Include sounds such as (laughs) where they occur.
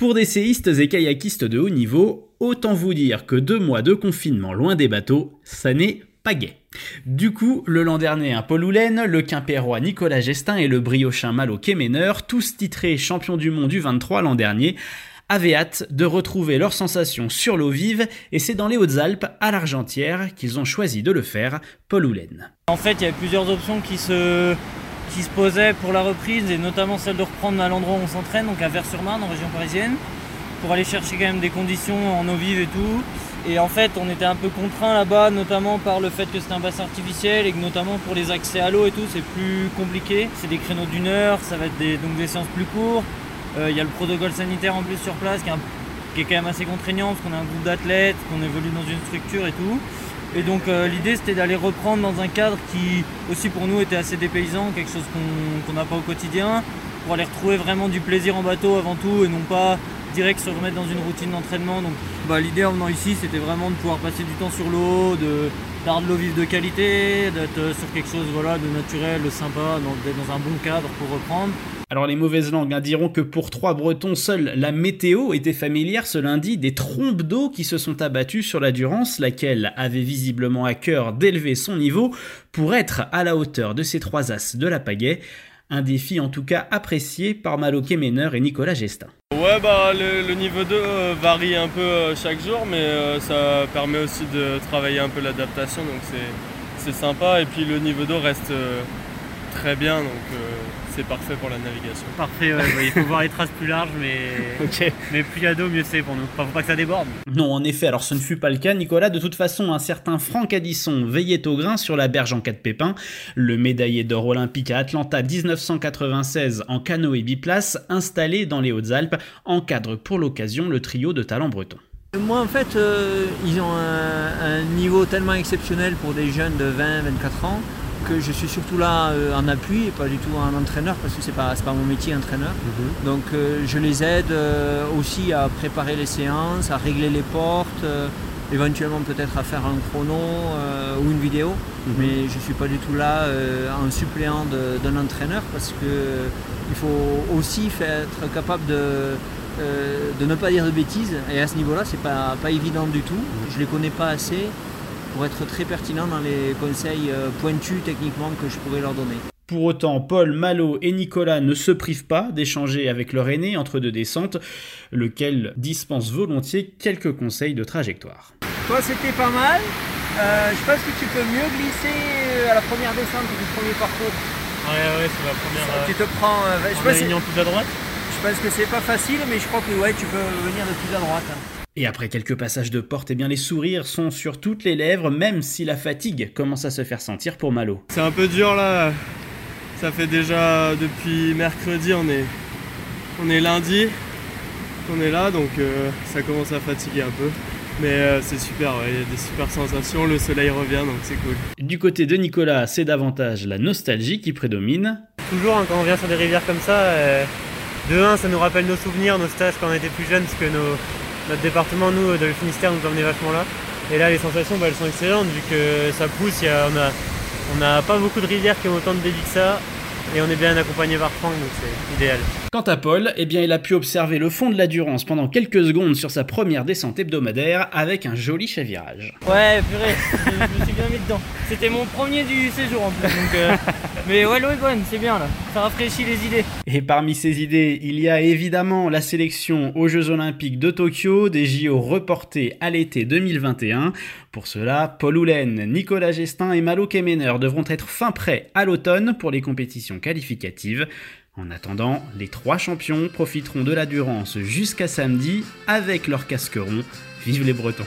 Pour des séistes et kayakistes de haut niveau, autant vous dire que deux mois de confinement loin des bateaux, ça n'est pas gai. Du coup, le l'an dernier, un Paul Houlen, le Quimpérois Nicolas Gestin et le Briochin Malo Kemener, tous titrés champions du monde du 23 l'an dernier, avaient hâte de retrouver leurs sensations sur l'eau vive et c'est dans les Hautes-Alpes, à l'Argentière, qu'ils ont choisi de le faire, Paul Houlen. En fait, il y avait plusieurs options qui se, qui se posaient pour la reprise et notamment celle de reprendre à l'endroit où on s'entraîne, donc à Vers-sur-Marne, en région parisienne, pour aller chercher quand même des conditions en eau vive et tout. Et en fait, on était un peu contraint là-bas, notamment par le fait que c'était un bassin artificiel et que notamment pour les accès à l'eau et tout, c'est plus compliqué. C'est des créneaux d'une heure, ça va être des, donc des séances plus courtes. Euh, il y a le protocole sanitaire en plus sur place qui est, qui est quand même assez contraignant parce qu'on a un groupe d'athlètes, qu'on évolue dans une structure et tout. Et donc euh, l'idée c'était d'aller reprendre dans un cadre qui aussi pour nous était assez dépaysant, quelque chose qu'on n'a pas au quotidien, pour aller retrouver vraiment du plaisir en bateau avant tout et non pas direct se remettre dans une routine d'entraînement. Donc bah, l'idée en venant ici, c'était vraiment de pouvoir passer du temps sur l'eau, de d'avoir de l'eau vive de qualité, d'être euh, sur quelque chose voilà, de naturel, de sympa, d'être dans un bon cadre pour reprendre. Alors les mauvaises langues hein, diront que pour trois Bretons, seule la météo était familière ce lundi des trompes d'eau qui se sont abattues sur la Durance, laquelle avait visiblement à cœur d'élever son niveau pour être à la hauteur de ces trois as de la pagaie. Un défi en tout cas apprécié par Malo Kemener et Nicolas Gestin. Ouais, bah le, niveau 2 euh, varie un peu euh, chaque jour, mais euh, ça permet aussi de travailler un peu l'adaptation, donc c'est sympa. Et puis le niveau 2 reste très bien, donc c'est parfait pour la navigation. Parfait, ouais, il faut (laughs) voir les traces plus larges, mais, mais plus il y a d'eau, mieux c'est pour nous. Enfin, faut pas que ça déborde. Non, en effet, alors ce ne fut pas le cas, Nicolas. De toute façon, un certain Franck Addison veillait au grain sur la berge en cas de pépin. Le médaillé d'or olympique à Atlanta 1996 en canoë biplace, installé dans les Hautes-Alpes, encadre pour l'occasion le trio de talents bretons. Moi, en fait, euh, ils ont un, un, niveau tellement exceptionnel pour des jeunes de 20-24 ans que je suis surtout là euh, en appui et pas du tout en entraîneur parce que c'est pas, pas mon métier entraîneur. Mhm. Donc euh, je les aide euh, aussi à préparer les séances, à régler les portes, éventuellement peut-être à faire un chrono ou une vidéo. Mhm. Mais je ne suis pas du tout là en suppléant d'un entraîneur parce qu'il faut aussi être capable de, de ne pas dire de bêtises. Et à ce niveau-là, c'est pas, pas évident du tout. Mhm. Je ne les connais pas assez pour être très pertinent dans les conseils euh, pointus techniquement que je pourrais leur donner. Pour autant, Paul, Malo et Nicolas ne se privent pas d'échanger avec leur aîné entre deux descentes, lequel dispense volontiers quelques conseils de trajectoire. Toi, c'était pas mal. Euh, je pense que tu peux mieux glisser euh, à la première descente du premier parcours. Ouais, ouais, c'est la première. tu te prends. je pense plus à droite Je pense que c'est pas facile, mais je crois que ouais, tu peux venir de plus à droite. Et après quelques passages de porte, eh bien les sourires sont sur toutes les lèvres, même si la fatigue commence à se faire sentir pour Malo. C'est un peu dur là. Ça fait déjà depuis mercredi, on est, on est lundi, on est là, donc euh, ça commence à fatiguer un peu. Mais euh, c'est super, il y a des super sensations, le soleil revient, donc c'est cool. Du côté de Nicolas, c'est davantage la nostalgie qui prédomine. Toujours, hein, quand on vient sur des rivières comme ça, euh, de un, ça nous rappelle nos souvenirs, nos stages quand on était plus jeunes, parce que nos, notre département, nous, de le Finistère, nous emmenait vachement là. Et là, les sensations, bah, elles sont excellentes vu que ça pousse. on n'a pas beaucoup de rivières qui ont autant de débit que ça. Et on est bien accompagné par Franck, donc c'est idéal. Quant à Paul, eh bien, il a pu observer le fond de la Durance pendant quelques secondes sur sa première descente hebdomadaire avec un joli chavirage. Ouais, purée, je, me suis bien mis dedans. C'était mon premier du séjour en plus, donc, euh, mais ouais, l'eau est bonne, c'est bien là. Ça rafraîchit les idées. Et parmi ces idées, il y a évidemment la sélection aux Jeux Olympiques de Tokyo, des JO reportés à l'été 2021. Pour cela, Paul Houlen, Nicolas Gestin et Malo Kemener devront être fin prêts à l'automne pour les compétitions qualificatives. En attendant, les trois champions profiteront de la Durance jusqu'à samedi avec leur casqueron. Vive les Bretons